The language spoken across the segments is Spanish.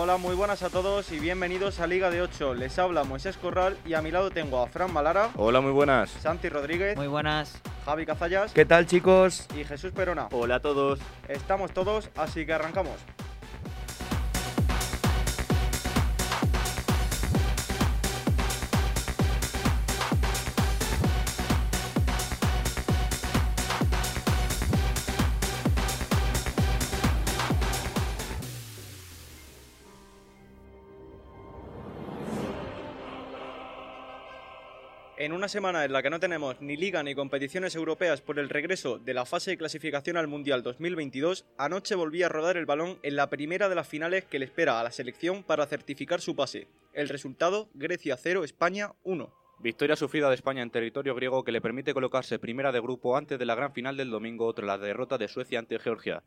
Hola, muy buenas a todos y bienvenidos a Liga de 8. Les habla Moisés Corral y a mi lado tengo a Fran Malara. Hola, muy buenas. Santi Rodríguez. Muy buenas. Javi Cazallas. ¿Qué tal, chicos? Y Jesús Perona. Hola a todos. Estamos todos, así que arrancamos. Semana en la que no tenemos ni liga ni competiciones europeas por el regreso de la fase de clasificación al Mundial 2022, anoche volvía a rodar el balón en la primera de las finales que le espera a la selección para certificar su pase. El resultado, Grecia 0, España 1. Victoria sufrida de España en territorio griego que le permite colocarse primera de grupo antes de la gran final del domingo tras la derrota de Suecia ante Georgia.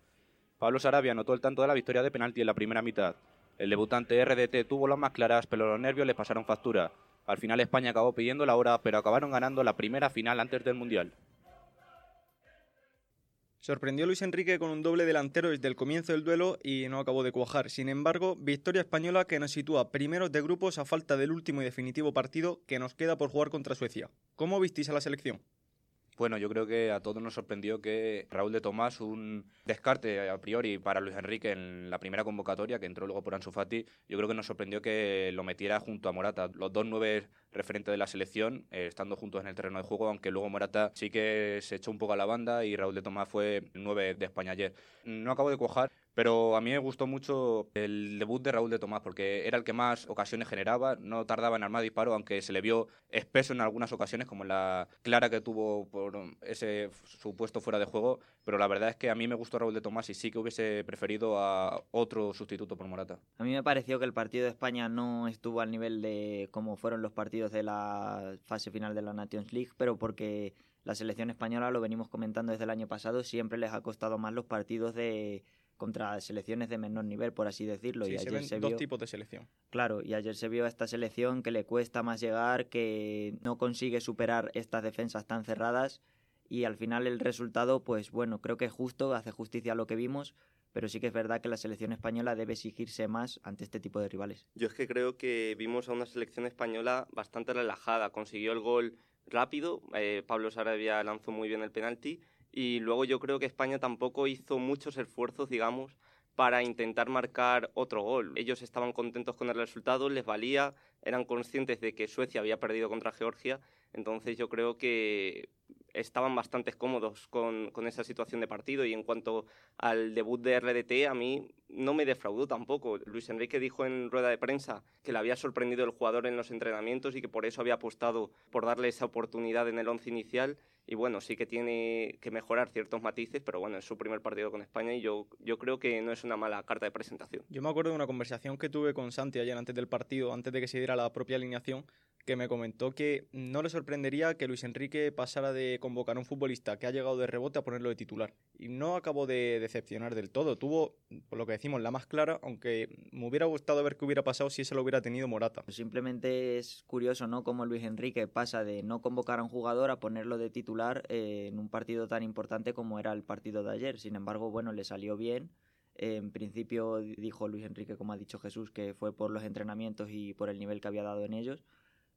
Pablo Sarabia anotó el tanto de la victoria de penalti en la primera mitad. El debutante RDT tuvo las más claras, pero los nervios le pasaron factura. Al final España acabó pidiendo la hora, pero acabaron ganando la primera final antes del Mundial. Sorprendió Luis Enrique con un doble delantero desde el comienzo del duelo y no acabó de cuajar. Sin embargo, victoria española que nos sitúa primeros de grupos a falta del último y definitivo partido que nos queda por jugar contra Suecia. ¿Cómo visteis a la selección? Bueno, yo creo que a todos nos sorprendió que Raúl de Tomás, un descarte a priori para Luis Enrique en la primera convocatoria, que entró luego por Ansu Fati, yo creo que nos sorprendió que lo metiera junto a Morata. Los dos nueve referentes de la selección, eh, estando juntos en el terreno de juego, aunque luego Morata sí que se echó un poco a la banda y Raúl de Tomás fue nueve de España ayer. No acabo de cuajar, pero a mí me gustó mucho el debut de Raúl de Tomás porque era el que más ocasiones generaba, no tardaba en armar disparo, aunque se le vio espeso en algunas ocasiones, como en la clara que tuvo por ese supuesto fuera de juego. Pero la verdad es que a mí me gustó Raúl de Tomás y sí que hubiese preferido a otro sustituto por Morata. A mí me pareció que el partido de España no estuvo al nivel de como fueron los partidos de la fase final de la Nations League, pero porque la selección española, lo venimos comentando desde el año pasado, siempre les ha costado más los partidos de contra selecciones de menor nivel, por así decirlo. Sí, y se ayer ven se dos vio, tipos de selección. claro, y ayer se vio a esta selección que le cuesta más llegar, que no consigue superar estas defensas tan cerradas y al final el resultado, pues bueno, creo que es justo, hace justicia a lo que vimos, pero sí que es verdad que la selección española debe exigirse más ante este tipo de rivales. Yo es que creo que vimos a una selección española bastante relajada. Consiguió el gol rápido, eh, Pablo Sarabia lanzó muy bien el penalti y luego yo creo que España tampoco hizo muchos esfuerzos, digamos, para intentar marcar otro gol. Ellos estaban contentos con el resultado, les valía, eran conscientes de que Suecia había perdido contra Georgia, entonces yo creo que estaban bastante cómodos con, con, esa situación de partido y en cuanto al debut de RDT a mí no me defraudó tampoco. Luis Enrique dijo en rueda de prensa que le había sorprendido el jugador en los entrenamientos y que por eso había apostado por darle esa oportunidad en el once inicial y bueno, sí que tiene que mejorar ciertos matices, pero bueno, es su primer partido con España y yo, yo creo que no es una mala carta de presentación. Yo me acuerdo de una conversación que tuve con Santi ayer antes del partido, antes de que se diera la propia alineación, que me comentó que no le sorprendería que Luis Enrique pasara de convocar a un futbolista que ha llegado de rebote a ponerlo de titular. Y no acabó de decepcionar del todo. Tuvo, por lo que decimos, la más clara, aunque me hubiera gustado ver qué hubiera pasado si ese lo hubiera tenido Morata. Simplemente es curioso, ¿no? Cómo Luis Enrique pasa de no convocar a un jugador a ponerlo de titular eh, en un partido tan importante como era el partido de ayer. Sin embargo, bueno, le salió bien. En principio dijo Luis Enrique, como ha dicho Jesús, que fue por los entrenamientos y por el nivel que había dado en ellos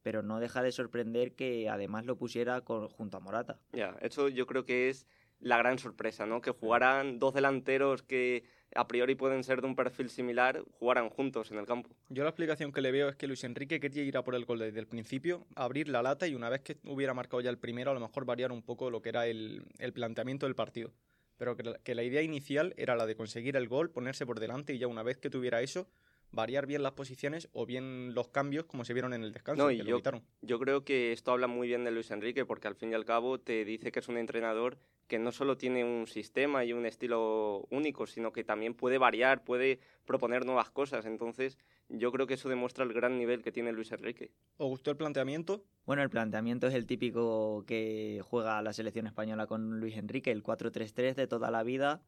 pero no deja de sorprender que además lo pusiera con, junto a Morata. Ya, eso yo creo que es la gran sorpresa, ¿no? Que jugaran dos delanteros que a priori pueden ser de un perfil similar, jugaran juntos en el campo. Yo la explicación que le veo es que Luis Enrique quería ir a por el gol desde el principio, abrir la lata y una vez que hubiera marcado ya el primero, a lo mejor variar un poco lo que era el, el planteamiento del partido. Pero que la, que la idea inicial era la de conseguir el gol, ponerse por delante y ya una vez que tuviera eso, variar bien las posiciones o bien los cambios como se vieron en el descanso. No, que y lo yo, evitaron. yo creo que esto habla muy bien de Luis Enrique porque al fin y al cabo te dice que es un entrenador que no solo tiene un sistema y un estilo único, sino que también puede variar, puede proponer nuevas cosas. Entonces, yo creo que eso demuestra el gran nivel que tiene Luis Enrique. ¿Os gustó el planteamiento? Bueno, el planteamiento es el típico que juega la selección española con Luis Enrique, el 4-3-3 de toda la vida.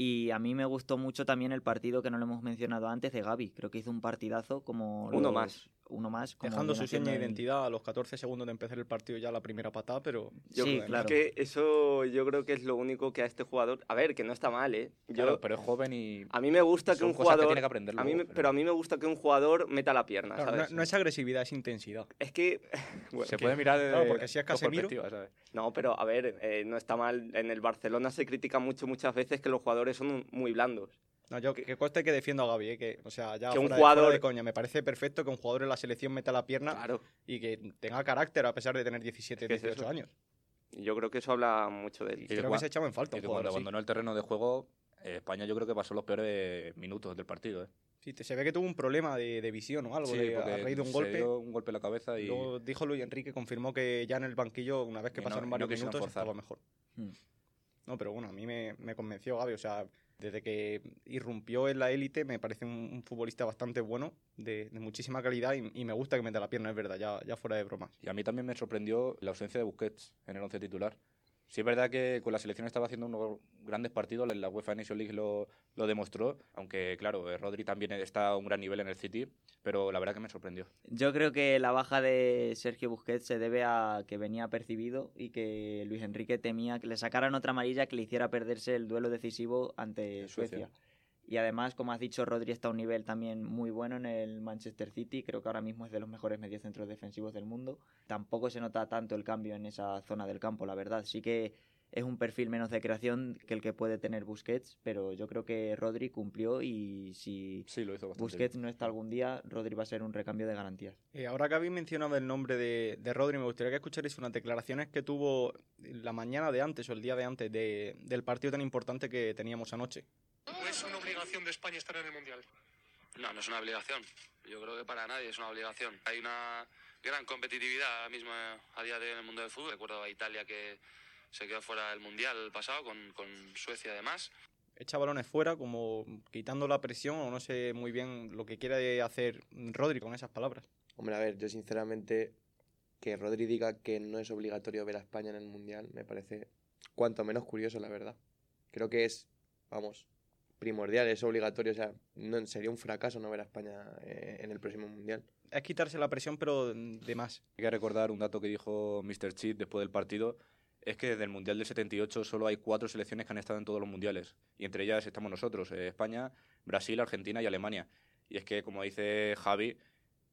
Y a mí me gustó mucho también el partido que no lo hemos mencionado antes de Gaby. Creo que hizo un partidazo como Uno los- más. Uno más. Como Dejando su seña de identidad a los 14 segundos de empezar el partido ya la primera patada, pero... Yo Sí, creo claro. que eso yo creo que es lo único que a este jugador... A ver, que no está mal, ¿eh? Yo, Claro, pero es joven y a mí me gusta que un que jugador... tiene que aprender a mí me- pero- pero a mí me gusta que un jugador meta la pierna, Claro, no, ¿sabes? no es agresividad, es intensidad. Es que... bueno, se que- puede mirar de claro, porque si es Casemiro-. No, pero a ver, eh, no está mal. En el Barcelona se critica mucho muchas veces que los jugadores son muy blandos. No, yo que, que conste que defiendo a Gaby, ¿eh? que, o sea, ya Que un fuera de- jugador- de coña, me parece perfecto que un jugador en la selección meta la pierna Claro. y que tenga carácter a pesar de tener 17, ¿Qué es 18 eso? años. Yo creo que eso habla mucho de él. Y Creo que que se echaba en falta Y un que jugador cuando abandonó el terreno de juego, eh, España yo creo que pasó los peores minutos del partido. ¿eh? Sí, te- se ve que tuvo un problema de, de visión o algo, Sí, de, a raíz de un se golpe. dio un golpe en la cabeza y Luego dijo Luis Enrique, confirmó que ya en el banquillo, una vez que Y no- pasaron no varios quisieron minutos, forzar. estaba mejor. Hmm. No, pero bueno, a mí me, me convenció Gaby. O sea, desde que irrumpió en la élite, me parece un, futbolista bastante bueno, de, muchísima calidad y, y me gusta que meta la pierna, es verdad, ya, ya fuera de bromas. Y a mí también me sorprendió la ausencia de Busquets en el once titular. Sí es verdad que con la selección estaba haciendo unos grandes partidos, la UEFA Nation League lo, lo demostró, aunque claro, eh, Rodri también está a un gran nivel en el City, pero la verdad que me sorprendió. Yo creo que la baja de Sergio Busquets se debe a que venía percibido y que Luis Enrique temía que le sacaran otra amarilla que le hiciera perderse el duelo decisivo ante. Suecia. Y además, como has dicho, Rodri está a un nivel también muy bueno en el Manchester City. Creo que ahora mismo es de los mejores mediocentros defensivos del mundo. Tampoco se nota tanto el cambio en esa zona del campo, la verdad. Sí que es un perfil menos de creación que el que puede tener Busquets, pero yo creo que Rodri cumplió y si Sí, lo hizo bastante Busquets no está algún día, Rodri va a ser un recambio de garantías. Eh, ahora que habéis mencionado el nombre de, de Rodri, me gustaría que escucharais unas declaraciones que tuvo la mañana de antes o el día de antes de- del partido tan importante que teníamos anoche. ¿No es una obligación de España estar en el Mundial? No, no es una obligación. Yo creo que para nadie es una obligación. Hay una gran competitividad ahora mismo eh, a día de hoy en el mundo del fútbol. Recuerdo a Italia que se quedó fuera del Mundial pasado con, con Suecia además. Echa balones fuera, como quitando la presión, o no sé muy bien lo que quiere hacer Rodri con esas palabras. Hombre, a ver, yo sinceramente que Rodri diga que no es obligatorio ver a España en el Mundial me parece cuanto menos curioso, la verdad. Creo que es, vamos, primordial, es obligatorio, o sea, no, sería un fracaso no ver a España eh, en el próximo Mundial. Es quitarse la presión, pero de más. Hay que recordar un dato que dijo Mr. Cheat después del partido, es que desde el Mundial del 78 solo hay cuatro selecciones que han estado en todos los mundiales, y entre ellas estamos nosotros, eh, España, Brasil, Argentina y Alemania. Y es que, como dice Javi,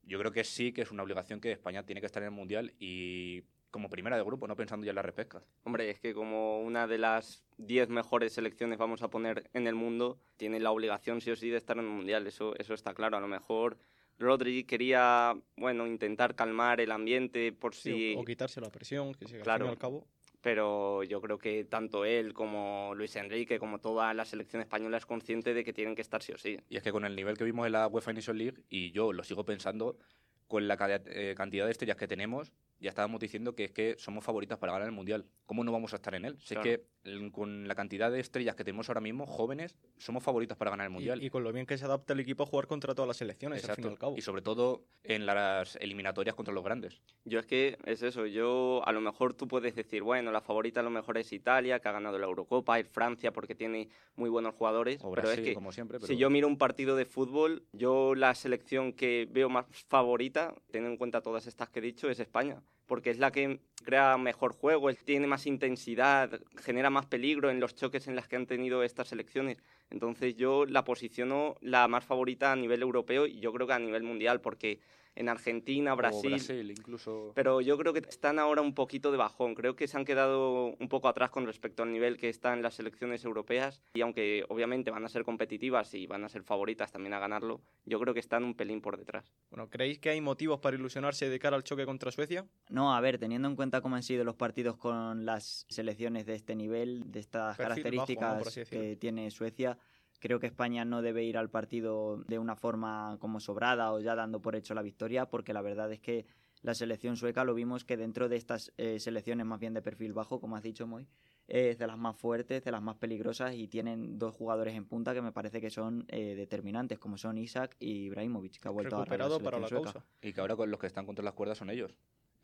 yo creo que sí que es una obligación que España tiene que estar en el Mundial y como primera de grupo, no pensando ya en la repesca. Hombre, es que como una de las 10 mejores selecciones vamos a poner en el mundo, tiene la obligación sí o sí de estar en el Mundial, eso, eso está claro. A lo mejor Rodri quería, bueno, intentar calmar el ambiente por Sí, si... o, o quitarse la presión, que al Claro. fin y al cabo. pero yo creo que tanto él como Luis Enrique, como toda la selección española es consciente de que tienen que estar sí o sí. Y es que con el nivel que vimos en la UEFA Nation League, y yo lo sigo pensando, con la eh, cantidad de estrellas que tenemos, ya estábamos diciendo que es que somos favoritas para ganar el Mundial. ¿Cómo no vamos a estar en él? Si Claro. es que con la cantidad de estrellas que tenemos ahora mismo, jóvenes, somos favoritas para ganar el Mundial. Y, y con lo bien que se adapta el equipo a jugar contra todas las selecciones, al fin y al cabo. Y sobre todo en las eliminatorias contra los grandes. Yo es que es eso, yo a lo mejor tú puedes decir, bueno, la favorita a lo mejor es Italia, que ha ganado la Eurocopa, es Francia porque tiene muy buenos jugadores, O pero Brasil, es que como siempre. Pero si yo miro un partido de fútbol, yo la selección que veo más favorita, teniendo en cuenta todas estas que he dicho, es España, porque es la que crea mejor juego, es- tiene más intensidad, genera más peligro en los choques en las que han tenido estas selecciones. Entonces yo la posiciono la más favorita a nivel europeo y yo creo que a nivel mundial, porque en Argentina, o Brasil, incluso. pero yo creo que están ahora un poquito de bajón. Creo que se han quedado un poco atrás con respecto al nivel que están las selecciones europeas. Y aunque obviamente van a ser competitivas y van a ser favoritas también a ganarlo, yo creo que están un pelín por detrás. Bueno, ¿creéis que hay motivos para ilusionarse de cara al choque contra Suecia? No, a ver, teniendo en cuenta cómo han sido los partidos con las selecciones de este nivel, de estas Perfil bajo, ¿no? características que tiene Suecia, creo que España no debe ir al partido de una forma como sobrada o ya dando por hecho la victoria, porque la verdad es que la selección sueca lo vimos que dentro de estas eh, selecciones más bien de perfil bajo, como has dicho Moy, es de las más fuertes, de las más peligrosas y tienen dos jugadores en punta que me parece que son eh, determinantes, como son Isaac y Ibrahimovic, que ha vuelto a Recuperado para la causa. Y que ahora con los que están contra las cuerdas son ellos.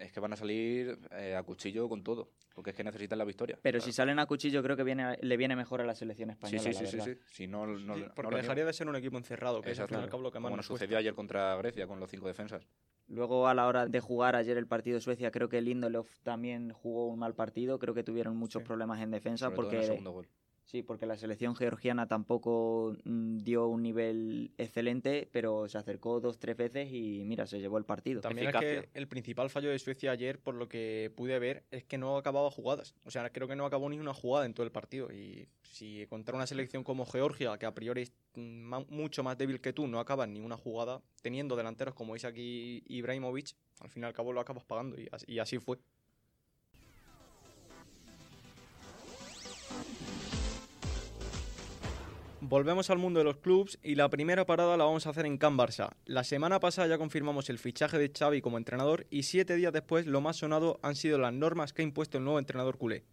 Es que van a salir eh, a cuchillo con todo. Porque es que necesitan la victoria. Pero si salen a cuchillo, creo que viene, le viene mejor a la selección Sí, española. sí, la sí, sí, verdad. sí. Si no, no, Sí, no porque dejaría de ser un equipo encerrado, que es al Exacto. cabo lo que más Como nos nos cuesta. sucedió ayer contra Grecia con los cinco defensas. Luego a la hora de jugar ayer el partido de Suecia, creo que Lindelof también jugó un mal partido, creo que tuvieron muchos Sí. problemas en defensa Sobre todo en porque el segundo gol. Sí, porque la selección georgiana tampoco mm, dio un nivel excelente, pero se acercó dos, tres veces y mira, se llevó el partido. También es Eficacia. que el principal fallo de Suecia ayer, por lo que pude ver, es que no acababa jugadas. O sea, creo que no acabó ni una jugada en todo el partido. Y si contra una selección como Georgia, que a priori es mm, ma- mucho más débil que tú, no acabas ni una jugada, teniendo delanteros como Isaac y Ibrahimovic, al fin y al cabo lo acabas pagando. Y así fue. Volvemos al mundo de los clubs y la primera parada la vamos a hacer en Can Barça. La semana pasada ya confirmamos el fichaje de Xavi como entrenador y siete días después lo más sonado han sido las normas que ha impuesto el nuevo entrenador culé.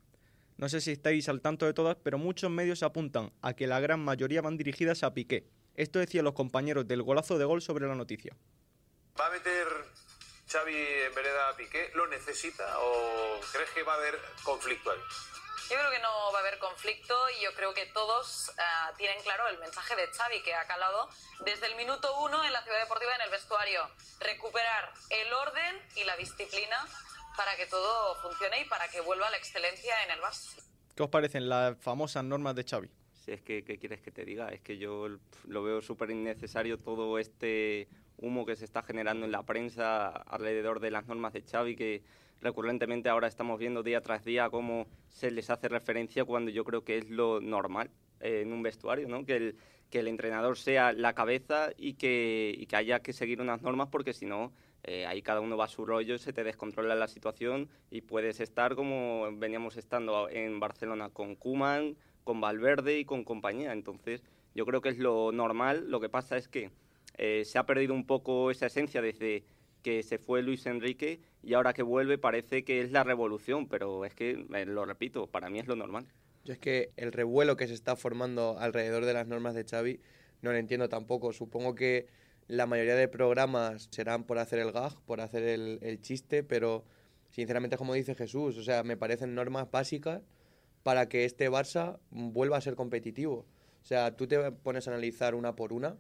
No sé si estáis al tanto de todas, pero muchos medios apuntan a que la gran mayoría van dirigidas a Piqué. Esto decían los compañeros del golazo de gol sobre la noticia. ¿Va a meter Xavi en vereda a Piqué? ¿Lo necesita o crees que va a haber conflicto ahí? Yo creo que no va a haber conflicto y yo creo que todos ah, tienen claro el mensaje de Xavi que ha calado desde el minuto uno en la ciudad deportiva en el vestuario. Recuperar el orden y la disciplina para que todo funcione y para que vuelva la excelencia en el Barça. ¿Qué os parecen las famosas normas de Xavi? Si es que, ¿qué quieres que te diga? Es que yo lo veo súper innecesario todo este humo que se está generando en la prensa alrededor de las normas de Xavi, que recurrentemente ahora estamos viendo día tras día cómo se les hace referencia cuando yo creo que es lo normal eh, en un vestuario, ¿no? Que el, que el entrenador sea la cabeza y que, y que haya que seguir unas normas porque si no, eh, ahí cada uno va a su rollo, se te descontrola la situación y puedes estar como veníamos estando en Barcelona con Kuman, con Valverde y con compañía. Entonces, yo creo que es lo normal. Lo que pasa es que eh, se ha perdido un poco esa esencia desde que se fue Luis Enrique y ahora que vuelve parece que es la revolución, pero es que, eh, lo repito, para mí es lo normal. Yo es que el revuelo que se está formando alrededor de las normas de Xavi no lo entiendo tampoco. Supongo que la mayoría de programas serán por hacer el gag, por hacer el, el chiste, pero sinceramente, como dice Jesús, o sea, me parecen normas básicas para que este Barça vuelva a ser competitivo. O sea, tú te pones a analizar una por una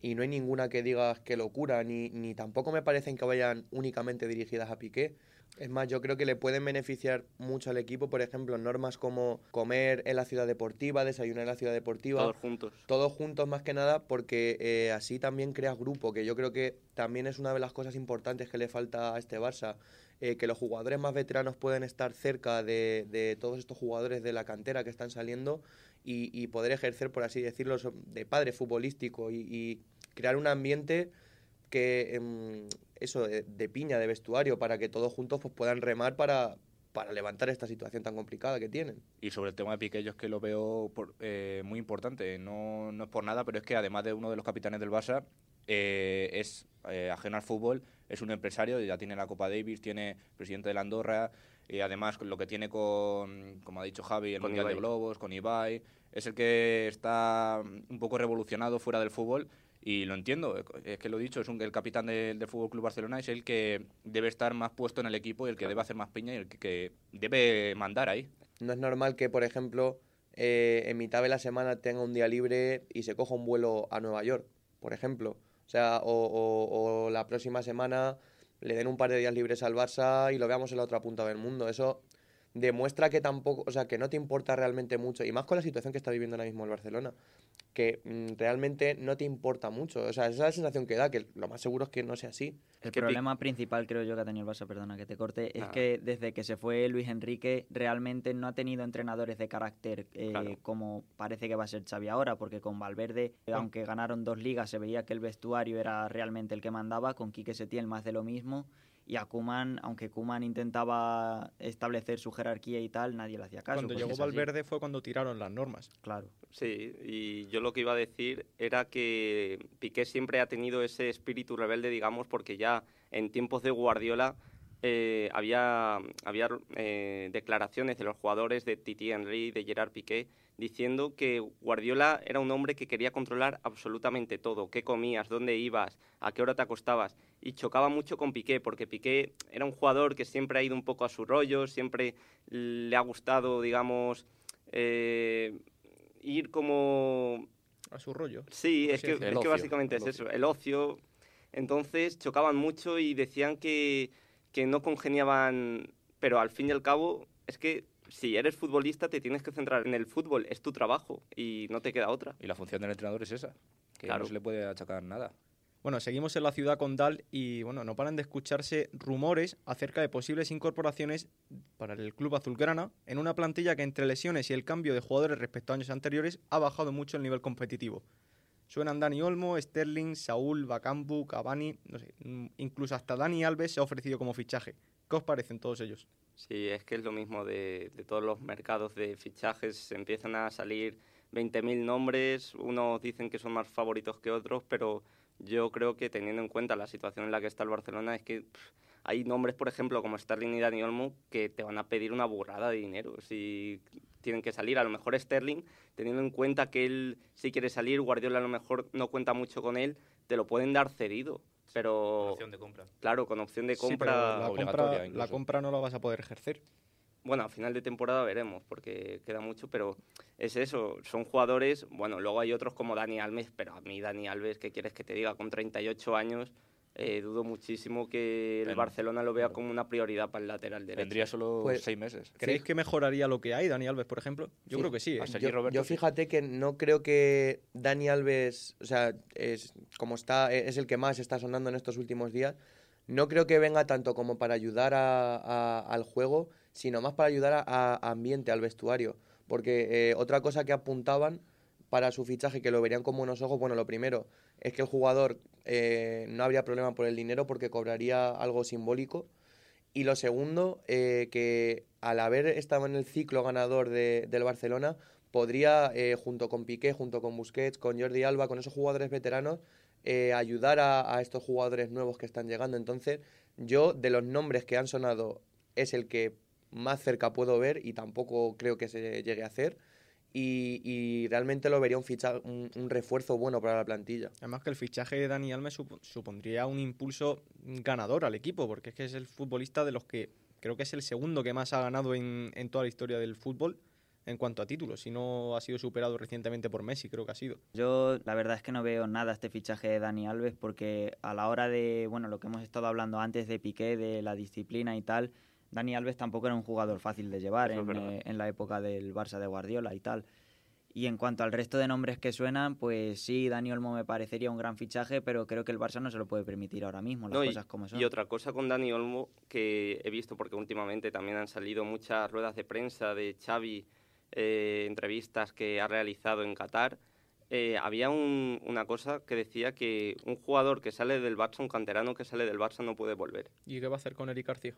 y no hay ninguna que digas que locura, ni, ni tampoco me parecen que vayan únicamente dirigidas a Piqué. Es más, yo creo que le pueden beneficiar mucho al equipo, por ejemplo, normas como comer en la ciudad deportiva, desayunar en la ciudad deportiva. Todos juntos. Todos juntos más que nada porque eh, así también creas grupo, que yo creo que también es una de las cosas importantes que le falta a este Barça, eh, que los jugadores más veteranos pueden estar cerca de, de todos estos jugadores de la cantera que están saliendo y, y poder ejercer, por así decirlo, de padre futbolístico y, y crear un ambiente que em, eso de, de piña, de vestuario, para que todos juntos pues, puedan remar para, para levantar esta situación tan complicada que tienen. Y sobre el tema de Piqué, yo es que lo veo por- eh, muy importante. No, no es por nada, pero es que además de uno de los capitanes del Barça, eh, es eh, ajeno al fútbol, es un empresario, ya tiene la Copa Davis, tiene presidente de la Andorra, y además lo que tiene con, como ha dicho Javi, el Con Mundial de. Globos, con Ibai, es el que está un poco revolucionado fuera del fútbol. Y lo entiendo, es que lo he dicho, es un, el capitán del, del Fútbol Club Barcelona, es el que debe estar más puesto en el equipo y el que debe hacer más piña y el que, que debe mandar ahí. No es normal que, por ejemplo, eh, en mitad de la semana tenga un día libre y se coja un vuelo a Nueva York, por ejemplo. O sea, o, o- o la próxima semana le den un par de días libres al Barça y lo veamos en la otra punta del mundo. Eso demuestra que tampoco, o sea, que no te importa realmente mucho, y más con la situación que está viviendo ahora mismo el Barcelona, que mm, realmente no te importa mucho. O sea, esa es la sensación que da, que lo más seguro es que no sea así. El que problema principal, creo yo, que ha tenido el Barça, perdona que te corte, es que desde que se fue Luis Enrique realmente no ha tenido entrenadores de carácter eh, Claro. como parece que va a ser Xavi ahora, porque con Valverde, aunque ganaron dos ligas, se veía que el vestuario era realmente el que mandaba, con Quique Setién más de lo mismo, y a Kuman, aunque Kuman intentaba establecer su jerarquía y tal, nadie le hacía caso. Cuando porque llegó. Valverde fue cuando tiraron las normas. Claro. Sí, y yo lo que iba a decir era que Piqué siempre ha tenido ese espíritu rebelde, digamos, porque ya en tiempos de Guardiola eh, había, había eh, declaraciones de los jugadores de Titi Henry, de Gerard Piqué, diciendo que Guardiola era un hombre que quería controlar absolutamente todo, qué comías, dónde ibas, a qué hora te acostabas, y chocaba mucho con Piqué, porque Piqué era un jugador que siempre ha ido un poco a su rollo, siempre le ha gustado, digamos, eh, ir como A su rollo. Sí, es que, es que básicamente es eso, el ocio. Entonces chocaban mucho y decían que, que no congeniaban, pero al fin y al cabo es que si eres futbolista te tienes que centrar en el fútbol, es tu trabajo y no te queda otra. Y la función del entrenador es esa, que Claro. no se le puede achacar nada. Bueno, seguimos en la ciudad condal y bueno, no paran de escucharse rumores acerca de posibles incorporaciones para el club azulgrana en una plantilla que entre lesiones y el cambio de jugadores respecto a años anteriores ha bajado mucho el nivel competitivo. Suenan Dani Olmo, Sterling, Saúl, Bacambu, Cavani, no sé, incluso hasta Dani Alves se ha ofrecido como fichaje. ¿Qué os parecen todos ellos? Sí, es que es lo mismo de, todos los mercados de fichajes. Empiezan a salir 20.000 nombres, unos dicen que son más favoritos que otros, pero yo creo que teniendo en cuenta la situación en la que está el Barcelona es que hay nombres, por ejemplo, como Sterling y Dani Olmo, que te van a pedir una burrada de dinero si tienen que salir. A lo mejor Sterling, teniendo en cuenta que él sí quiere salir, Guardiola a lo mejor no cuenta mucho con él, te lo pueden dar cedido. Pero, Opción de compra. claro, con opción de Sí, compra... la, compra, la compra no la vas a poder ejercer. Bueno, a final de temporada veremos, porque queda mucho, pero es eso, son jugadores, bueno, luego hay otros como Dani Alves, pero a mí Dani Alves, ¿qué quieres que te diga? Con 38 años, eh, dudo muchísimo que el Barcelona lo vea como una prioridad para el lateral derecho. Tendría solo Pues- seis meses. ¿Creéis que mejoraría lo que hay, Dani Alves, por ejemplo? Yo Sí. creo que sí. ¿eh? Yo, Roberto yo sí. fíjate que no creo que Dani Alves, o sea, es como está, es el que más está sonando en estos últimos días. No creo que venga tanto como para ayudar a- a- al juego, sino más para ayudar a, a ambiente, al vestuario. Porque eh, otra cosa que apuntaban para su fichaje, que lo verían con buenos ojos, bueno, lo primero es que el jugador eh, no habría problema por el dinero porque cobraría algo simbólico. Y lo segundo, eh, que al haber estado en el ciclo ganador de- del Barcelona, podría, eh, junto con Piqué, junto con Busquets, con Jordi Alba, con esos jugadores veteranos, ayudar a estos jugadores nuevos que están llegando. Entonces, yo, de los nombres que han sonado, es el que más cerca puedo ver y tampoco creo que se llegue a hacer. Y, y realmente lo vería un, ficha- un, un refuerzo bueno para la plantilla. Además que el fichaje de Dani Alves sup- supondría un impulso ganador al equipo, porque es que es el futbolista de los que creo que es el segundo que más ha ganado en, en toda la historia del fútbol en cuanto a títulos. Si no ha sido superado recientemente por Messi, creo que ha sido. Yo la verdad es que no veo nada este fichaje de Dani Alves porque a la hora de, bueno, lo que hemos estado hablando antes de Piqué, de la disciplina y tal, Dani Alves tampoco era un jugador fácil de llevar en, eh, en la época del Barça de Guardiola y tal. Y en cuanto al resto de nombres que suenan, pues sí, Dani Olmo me parecería un gran fichaje, pero creo que el Barça no se lo puede permitir ahora mismo, las No, cosas como son. Y otra cosa con Dani Olmo que he visto, porque últimamente también han salido muchas ruedas de prensa de Xavi, eh, entrevistas que ha realizado en Qatar, eh, había un- una cosa que decía que un jugador que sale del Barça, un canterano que sale del Barça no puede volver. ¿Y qué va a hacer con Eric García?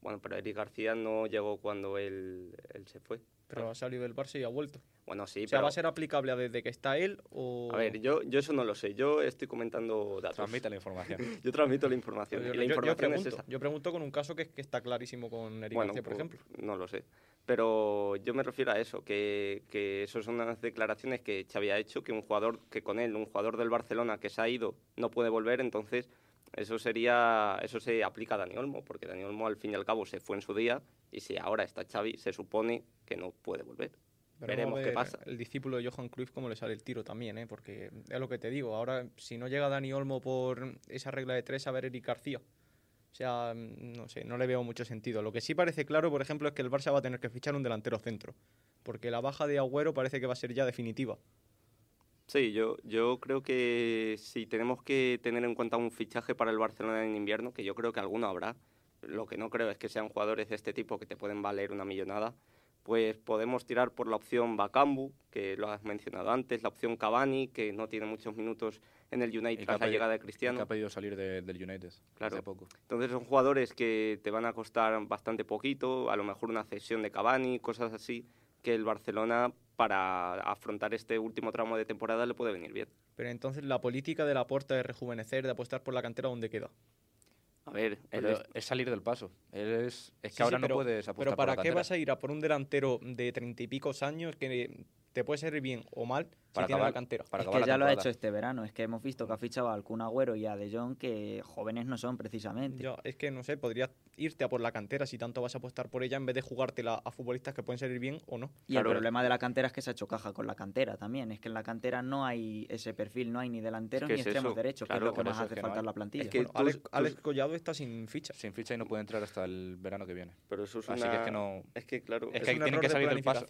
Bueno, pero Eric García no llegó cuando él, él se fue. Pero ha salido del Barça y ha vuelto. Bueno, sí, o sea, pero... ¿va a ser aplicable desde que está él o...? A ver, yo, yo eso no lo sé, yo estoy comentando datos. Transmite la información. Yo transmito la información. Yo, y la yo- yo información es pregunto, esa. yo pregunto con un caso que, que está clarísimo con Eric Bueno, García, por pues, ejemplo. No lo sé. Pero yo me refiero a eso, que, que eso son unas declaraciones que Xavi ha hecho, que un jugador, que con él, un jugador del Barcelona que se ha ido, no puede volver, entonces eso sería, eso se aplica a Dani Olmo, porque Dani Olmo al fin y al cabo se fue en su día, y si ahora está Xavi, se supone que no puede volver. Pero veremos qué pasa. El discípulo de Johan Cruyff, cómo le sale el tiro también, ¿eh? Porque es lo que te digo. Ahora, si no llega Dani Olmo por esa regla de tres, a ver Eric García. O sea, no sé, no le veo mucho sentido. Lo que sí parece claro, por ejemplo, es que el Barça va a tener que fichar un delantero centro. Porque la baja de Agüero parece que va a ser ya definitiva. Sí, yo, yo creo que si tenemos que tener en cuenta un fichaje para el Barcelona en invierno, que yo creo que alguno habrá, lo que no creo es que sean jugadores de este tipo que te pueden valer una millonada, pues podemos tirar por la opción Bakambu, que lo has mencionado antes, la opción Cavani, que no tiene muchos minutos en el United tras la llegada de Cristiano. Que ha pedido salir de- del United Claro. hace poco. Entonces son jugadores que te van a costar bastante poquito, a lo mejor una cesión de Cavani, cosas así, que el Barcelona para afrontar este último tramo de temporada le puede venir bien. Pero entonces la política de la porta de rejuvenecer, de apostar por la cantera, ¿dónde queda? A ver, es salir del paso. Es, es que Sí, sí, ahora pero- no puedes apostar Pero por ¿para la qué cantera. vas a ir a por un delantero de treinta y pico años que te puede servir bien o mal Para si acabar- la cantera. para es acabar que la ya lo ha hecho este verano. Es que hemos visto que ha fichado al Kun Agüero y a De Jong, que jóvenes no son precisamente. Yo, es que no sé, podrías irte a por la cantera si tanto vas a apostar por ella en vez de jugártela a futbolistas que pueden servir bien o no. Y Claro. el problema de la cantera es que se ha hecho caja con la cantera también. Es que en la cantera no hay ese perfil, no hay ni delanteros que ni es extremos derechos, claro, que es lo que más hace que no falta en la plantilla. Es que Bueno, tú- Alex, tú- Alex Collado está sin ficha. Sin ficha y no puede entrar hasta el verano que viene. Pero eso es Así una... que es que no... Es que, claro... Es que error que salir del paso.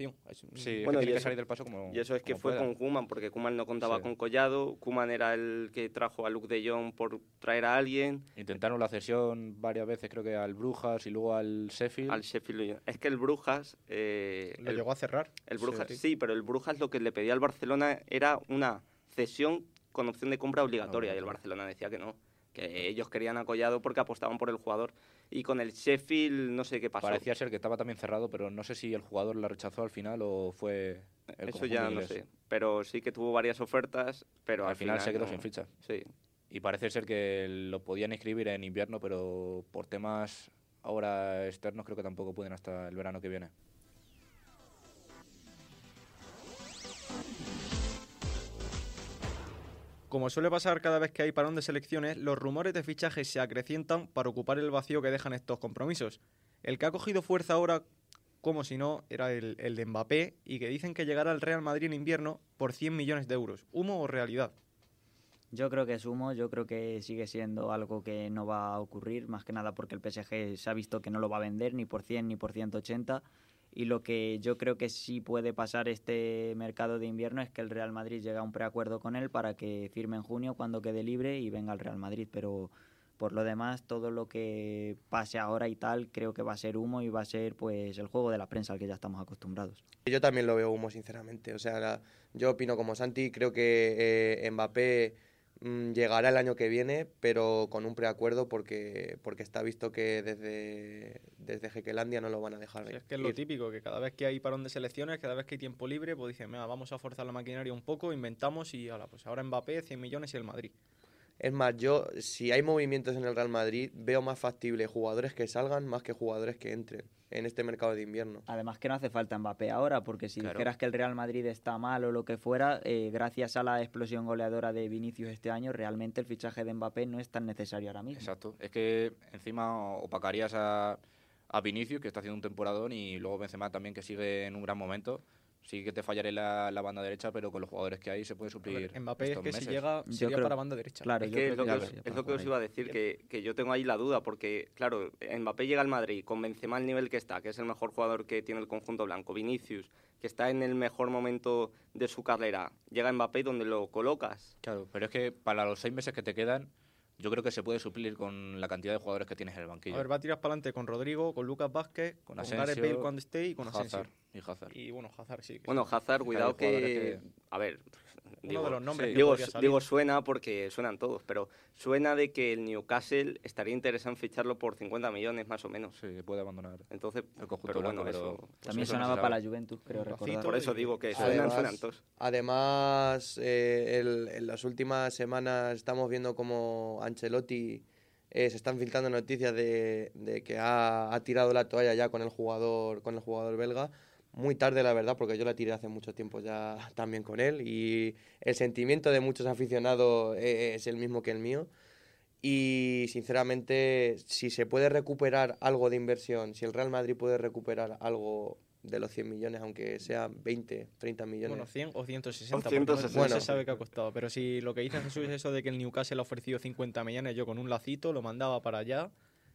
Sí, Bueno, que tiene salir del paso como Y eso es que fue pueda. con Kuman, porque Kuman no contaba Sí. con Collado. Kuman era el que trajo a Luke de Jong por traer a alguien. Intentaron la cesión varias veces, creo que al Brujas y luego al Sheffield. Al Sheffield. Es que el Brujas. eh, Lo el, llegó a cerrar. el sí, Brujas, sí. sí, pero el Brujas lo que le pedía al Barcelona era una cesión con opción de compra obligatoria. Y el. Barcelona decía que no. Que ellos querían a Collado porque apostaban por el jugador. Y con el Sheffield, no sé qué pasó. Parecía ser que estaba también cerrado, pero no sé si el jugador la rechazó al final o fue el Eso ya no sé. Pero sí que tuvo varias ofertas. Pero al, final, se quedó no. sin ficha. Sí. Y parece ser que lo podían inscribir en invierno, pero por temas ahora externos creo que tampoco pueden hasta el verano que viene. Como suele pasar cada vez que hay parón de selecciones, los rumores de fichaje se acrecientan para ocupar el vacío que dejan estos compromisos. El que ha cogido fuerza ahora, como si no, era el, el de Mbappé y que dicen que llegará al Real Madrid en invierno por 100 millones de euros. ¿Humo o realidad? Yo creo que es humo, yo creo que sigue siendo algo que no va a ocurrir, más que nada porque el PSG se ha visto que no lo va a vender ni por 100 ni por 180. Y lo que yo creo que sí puede pasar este mercado de invierno es que el Real Madrid llegue a un preacuerdo con él para que firme en junio cuando quede libre y venga al Real Madrid. Pero por lo demás, todo lo que pase ahora y tal, creo que va a ser humo y va a ser pues el juego de la prensa al que ya estamos acostumbrados. Yo también lo veo humo, sinceramente. O sea, la- yo opino como Santi, creo que eh, Mbappé llegará el año que viene, pero con un preacuerdo porque, porque está visto que desde, desde Jequelandia no lo van a dejar es que es lo ir. típico, que cada vez que hay parón de selecciones, cada vez que hay tiempo libre, pues dicen, "Venga, vamos a forzar la maquinaria un poco, inventamos y ala, pues ahora Mbappé 100 millones y el Madrid. Es más, yo, si hay movimientos en el Real Madrid, veo más factible jugadores que salgan más que jugadores que entren en este mercado de invierno. Además que no hace falta Mbappé ahora, porque si Claro. dijeras que el Real Madrid está mal o lo que fuera, eh, gracias a la explosión goleadora de Vinicius este año, realmente el fichaje de Mbappé no es tan necesario ahora mismo. Exacto. Es que encima opacarías a, a Vinicius, que está haciendo un temporadón, y luego Benzema también, que sigue en un gran momento. Sí que te fallaré la, la banda derecha, pero con los jugadores que hay se puede suplir ver, Mbappé es que si llega Yo sería creo- para banda derecha. Claro, Es que lo que, os, es lo que os iba a decir, que, que yo tengo ahí la duda, porque, claro, Mbappé llega al Madrid con Benzema al nivel que está, que es el mejor jugador que tiene el conjunto blanco, Vinicius, que está en el mejor momento de su carrera, llega Mbappé donde lo colocas. Claro, pero es que para los seis meses que te quedan, yo creo que se puede suplir con la cantidad de jugadores que tienes en el banquillo. A ver, va a tirar para adelante con Rodrigo, con Lucas Vázquez, Con con, Asensio, Gareth Bale cuando esté y con Asensio. Hazard y Hazard. Y bueno, Hazard sí. que Bueno. Hazard, cuidado que, que- A ver, digo, de los nombres sí. que digo, suena porque suenan todos, pero suena de que el Newcastle estaría interesado en ficharlo por 50 millones más o menos. Sí, puede abandonar. Entonces, El conjunto pero bueno, blanco, pero- eso- También eso sonaba para la Juventus, creo recordar. por eso digo que Además- suenan, suenan todos. Además, eh, el- en las últimas semanas estamos viendo como Ancelotti eh, se están filtrando noticias de, de que ha, ha tirado la toalla ya con el jugador con el jugador belga. Muy tarde, la verdad, porque yo la tiré hace mucho tiempo ya también con él y el sentimiento de muchos aficionados eh, es el mismo que el mío. Y sinceramente, si se puede recuperar algo de inversión, si el Real Madrid puede recuperar algo de los 100 millones, aunque sea 20, 30 millones. Bueno, 100 o 160, O porque no- 160. no se Bueno. sabe qué ha costado. Pero si lo que dice Jesús es eso de que el Newcastle ha ofrecido 50 millones, yo con un lacito lo mandaba para allá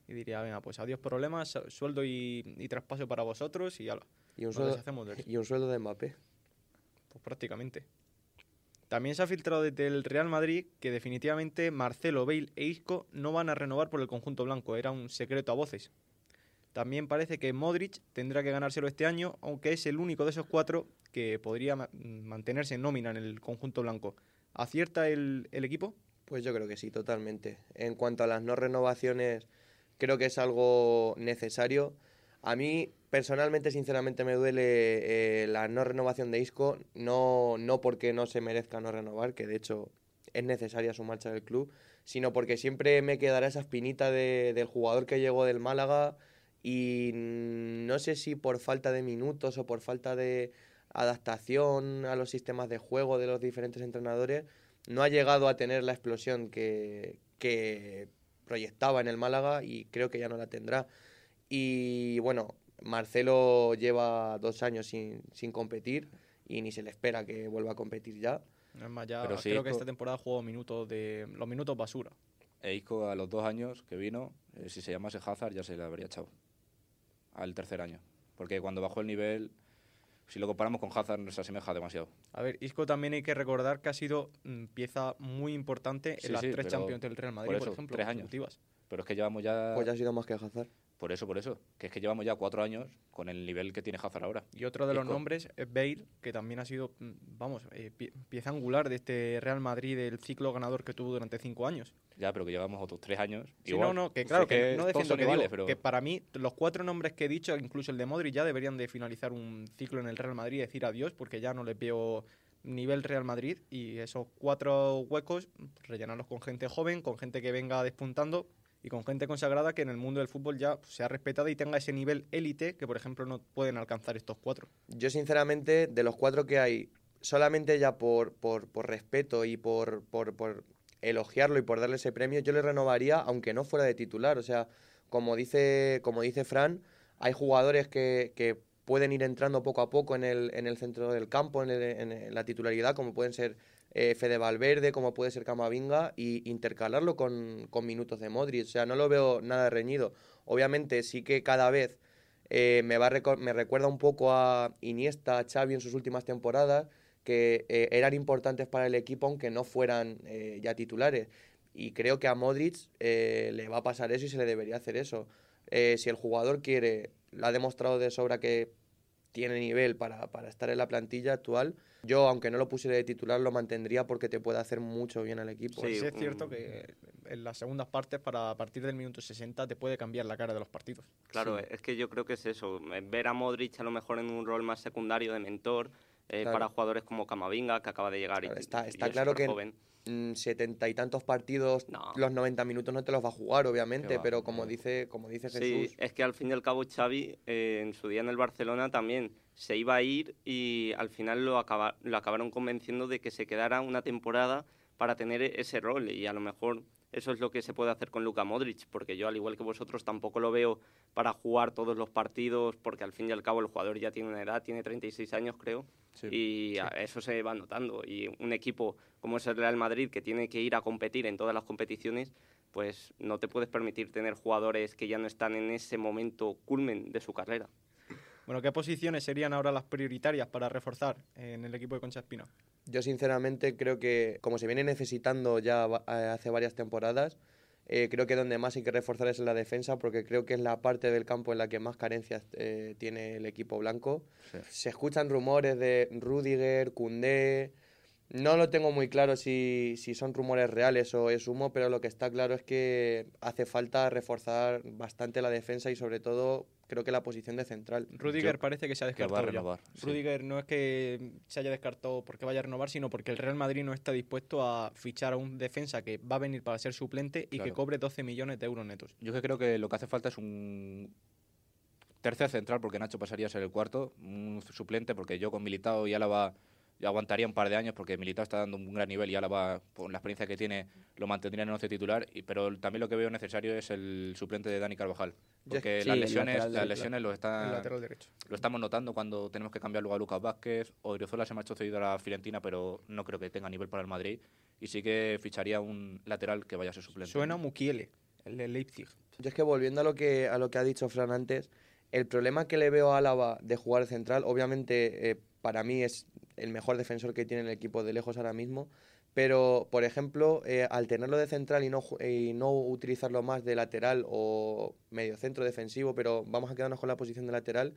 y diría, venga, pues adiós problemas, su- sueldo y, y traspaso para vosotros y ala, y, un sueldo, de y un sueldo de Mbappé. Pues prácticamente. También se ha filtrado desde el Real Madrid que definitivamente Marcelo, Bale e Isco no van a renovar por el conjunto blanco. Era un secreto a voces. También parece que Modric tendrá que ganárselo este año, aunque es el único de esos cuatro que podría ma- mantenerse en nómina en el conjunto blanco. ¿Acierta el, el equipo? Pues yo creo que sí, totalmente. En cuanto a las no renovaciones, creo que es algo necesario. A mí, personalmente, sinceramente, me duele eh, la no renovación de Isco, no, no porque no se merezca no renovar, que de hecho es necesaria su marcha del club, sino porque siempre me quedará esa espinita de- del jugador que llegó del Málaga y no sé si por falta de minutos o por falta de adaptación a los sistemas de juego de los diferentes entrenadores, no ha llegado a tener la explosión que, que proyectaba en el Málaga y creo que ya no la tendrá. Y bueno, Marcelo lleva dos años sin, sin competir y ni se le espera que vuelva a competir ya. Es más, ya Pero sí, creo que Isco- esta temporada jugó minutos de los minutos basura. E Isco a los dos años que vino, eh, si se llamase Hazard ya se le habría echado. Al tercer año. Porque cuando bajó el nivel, si lo comparamos con Hazard, nos asemeja demasiado. A ver, Isco también hay que recordar que ha sido mm, pieza muy importante Sí, en las sí, tres Champions del Real Madrid, por ejemplo, tres años. consecutivas. Pero es que llevamos ya... Pues ya ha sido más que Hazard. Por eso, por eso. Que es que llevamos ya cuatro años con el nivel que tiene Hazard ahora. Y otro de los nombres es Bale, que también ha sido, mm, vamos, eh, pie- pieza angular de este Real Madrid, del ciclo ganador que tuvo durante cinco años. Ya, pero que llevamos otros tres años. Sí, igual. no, no, que claro, que, no todos defiendo que, iguales, digo, pero... que para mí los cuatro nombres que he dicho, incluso el de Modric, ya deberían de finalizar un ciclo en el Real Madrid y decir adiós, porque ya no les veo nivel Real Madrid y esos cuatro huecos rellenarlos con gente joven, con gente que venga despuntando y con gente consagrada que en el mundo del fútbol ya sea respetada y tenga ese nivel élite que, por ejemplo, no pueden alcanzar estos cuatro. Yo, sinceramente, de los cuatro que hay, solamente ya por, por, por respeto y por, por, por elogiarlo y por darle ese premio, yo le renovaría aunque no fuera de titular. O sea, como dice, como dice Fran, hay jugadores que, que pueden ir entrando poco a poco en el, en el centro del campo, en, la titularidad, como pueden ser eh, Fede Valverde, como puede ser Camavinga, y intercalarlo con, con minutos de Modric. O sea, no lo veo nada reñido. Obviamente sí que cada vez eh, me, va me recuerda un poco a Iniesta, a Xavi en sus últimas temporadas, que eh, eran importantes para el equipo aunque no fueran eh, ya titulares. Y creo que a Modric le va a pasar eso y se le debería hacer eso. Si el jugador quiere, lo ha demostrado de sobra que tiene nivel para, para estar en la plantilla actual, yo, aunque no lo pusiera de titular, lo mantendría porque te puede hacer mucho bien al equipo. Sí, Sí, es cierto mm. que en las segundas partes, para a partir del minuto 60, te puede cambiar la cara de los partidos. Claro, es que yo creo que es eso. eh, Ver a Modric a lo mejor en un rol más secundario de mentor eh, Claro. para jugadores como Camavinga, que acaba de llegar y- Claro, está y está es claro que superjoven. En setenta y tantos partidos, No. los 90 minutos no te los va a jugar, obviamente, va, pero como dice, como dice Sí, Jesús, es que al fin y al cabo Xavi eh, en su día en el Barcelona también se iba a ir y al final lo, acaba- lo acabaron convenciendo de que se quedara una temporada para tener e- ese rol. Y a lo mejor eso es lo que se puede hacer con Luka Modric, porque yo al igual que vosotros tampoco lo veo para jugar todos los partidos, porque al fin y al cabo el jugador ya tiene una edad, tiene 36 años creo, Sí. y eso se va notando. Y un equipo como es el Real Madrid, que tiene que ir a competir en todas las competiciones, pues no te puedes permitir tener jugadores que ya no están en ese momento culmen de su carrera. Bueno, ¿qué posiciones serían ahora las prioritarias para reforzar en el equipo de Concha Espina? yo sinceramente creo que como se viene necesitando ya eh, hace varias temporadas, eh, creo que donde más hay que reforzar es en la defensa, porque creo que es la parte del campo en la que más carencias eh, tiene el equipo blanco. Sí. Se escuchan rumores de Rudiger, Koundé. No lo tengo muy claro si, si son rumores reales o es humo, pero lo que está claro es que hace falta reforzar bastante la defensa y sobre todo creo que la posición de central. Rudiger Yo- parece que se ha que va a descartado ya. renovar, sí. Rudiger no es que se haya descartado porque vaya a renovar, sino porque el Real Madrid no está dispuesto a fichar a un defensa que va a venir para ser suplente y que cobre 12 millones de euros netos. Yo que creo que lo que hace falta es un tercer central, porque Nacho pasaría a ser el cuarto, un suplente, porque yo con Militao y Álava yo aguantaría un par de años, porque Militao está dando un gran nivel y Álava, con la experiencia que tiene, lo mantendría en el once titular, y, pero también lo que veo necesario es el suplente de Dani Carvajal, porque sí, las lesiones, lateral las lesiones lo, está, lateral derecho. lo estamos notando cuando tenemos que cambiar luego a Lucas Vázquez, Odriozola se me ha hecho cedido a la Fiorentina, pero no creo que tenga nivel para el Madrid, y sí que ficharía un lateral que vaya a ser suplente. Suena Mukiele, el de Leipzig. Yo es que volviendo a lo que, a lo que ha dicho Fran antes, el problema que le veo a Álava de jugar central, obviamente eh, para mí es el mejor defensor que tiene el equipo de lejos ahora mismo, pero por ejemplo, eh, al tenerlo de central y no, y no utilizarlo más de lateral o medio centro defensivo, pero vamos a quedarnos con la posición de lateral,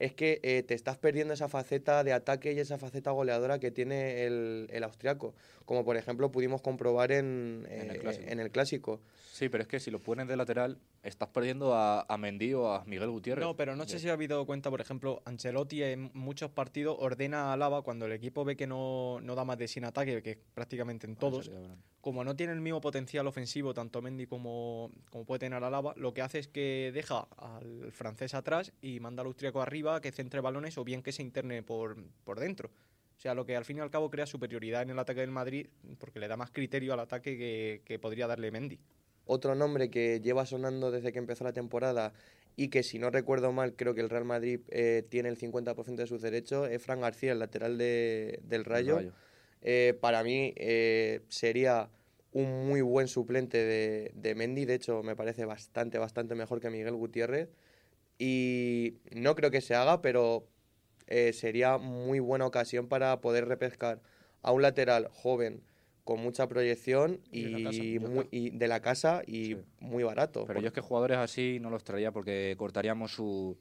es que eh, te estás perdiendo esa faceta de ataque y esa faceta goleadora que tiene el, el austriaco, como por ejemplo pudimos comprobar en, En el eh, Clásico. en el clásico. Sí, pero es que si lo pones de lateral, estás perdiendo a, a Mendy o a Miguel Gutiérrez. No, pero no sé si habéis dado cuenta, por ejemplo, Ancelotti en muchos partidos ordena a Lava cuando el equipo ve que no, no da más de sin ataque, que es prácticamente en todos, Sería bueno. como no tiene el mismo potencial ofensivo, tanto Mendy como, como puede tener Alaba, lo que hace es que deja al francés atrás y manda al austríaco arriba ofensiva, que centre balones o bien que se interne por, por dentro. O sea, lo que al fin y al cabo crea superioridad en el ataque del Madrid porque le da más criterio al ataque que, que podría darle Mendy. Otro nombre que lleva sonando desde que empezó la temporada y que si no recuerdo mal creo que el Real Madrid eh, tiene el 50% de sus derechos es Fran García, el lateral de, del Rayo. Rayo. Eh, para mí eh, sería un muy buen suplente de, de Mendy, de hecho me parece bastante, bastante mejor que Miguel Gutiérrez y no creo que se haga, pero eh, sería muy buena ocasión para poder repescar a un lateral joven con mucha proyección Y de la casa, y, ya muy- y de la casa y Sí. muy barato. Pero yo es que jugadores así no los traería porque cortaríamos su,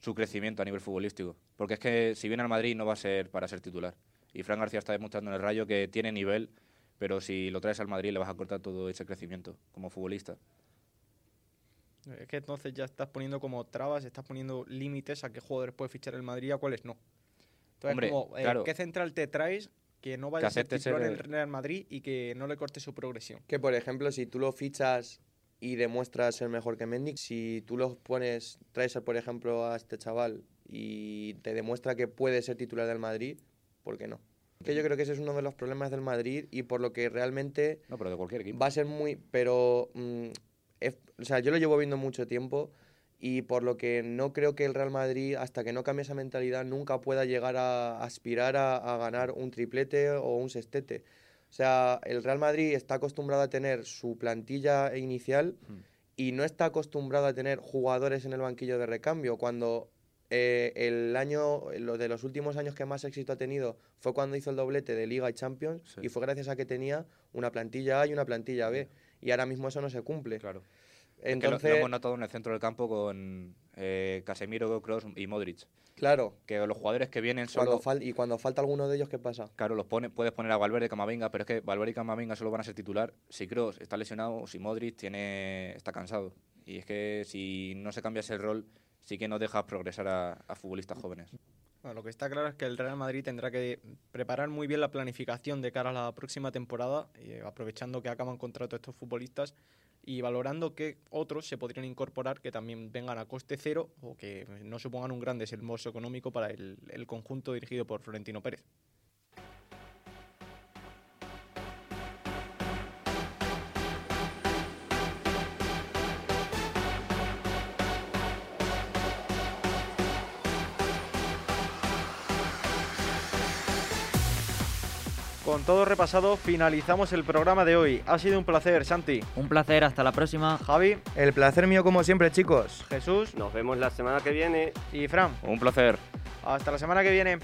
su crecimiento a nivel futbolístico. Porque es que si viene al Madrid no va a ser para ser titular. Y Fran García está demostrando en el Rayo que tiene nivel, pero si lo traes al Madrid le vas a cortar todo ese crecimiento como futbolista. Es que entonces ya estás poniendo como trabas, estás poniendo límites a qué jugadores puede fichar el Madrid y a cuáles no. Entonces, Hombre, como, eh, claro. ¿qué central te traes que no vaya a ser titular en el el- Real Madrid y que no le corte su progresión? Que por ejemplo, si tú lo fichas y demuestras ser mejor que Mendy, si tú lo pones, traes por ejemplo a este chaval y te demuestra que puede ser titular del Madrid, ¿por qué no? Que yo creo que ese es uno de los problemas del Madrid y por lo que realmente No, pero de cualquier equipo. va a ser muy, pero, mm, o sea, yo lo llevo viendo mucho tiempo y por lo que no creo que el Real Madrid, hasta que no cambie esa mentalidad, nunca pueda llegar a aspirar a, a ganar un triplete o un sextete. O sea, el Real Madrid está acostumbrado a tener su plantilla inicial Mm. y no está acostumbrado a tener jugadores en el banquillo de recambio. Cuando eh, el año, lo de los últimos años que más éxito ha tenido fue cuando hizo el doblete de Liga y Champions Sí. y fue gracias a que tenía una plantilla A y una plantilla B. Y ahora mismo eso no se cumple. Claro. Es que lo- Entonces, lo, hemos notado en el centro del campo con eh, Casemiro, Kroos y Modric. claro, Que los jugadores que vienen cuando solo... fal- y cuando falta alguno de ellos, ¿qué pasa? Claro, los pone, puedes poner a Valverde, Camavinga, pero es que Valverde y Camavinga solo van a ser titular si Kroos está lesionado o si Modric tiene, está cansado. Y es que si no se cambia ese rol, sí que no dejas progresar a, a futbolistas jóvenes. Lo que está claro es que el Real Madrid tendrá que preparar muy bien la planificación de cara a la próxima temporada, eh, aprovechando que acaban contrato estos futbolistas y valorando que otros se podrían incorporar que también vengan a coste cero o que no supongan un gran desembolso económico para el conjunto dirigido por Florentino Pérez. Con todo repasado, finalizamos el programa de hoy. Ha sido un placer, Santi. Un placer, hasta la próxima. Javi, El placer mío como siempre, chicos. Jesús Nos vemos la semana que viene. y Fran. Un placer. Hasta la semana que viene.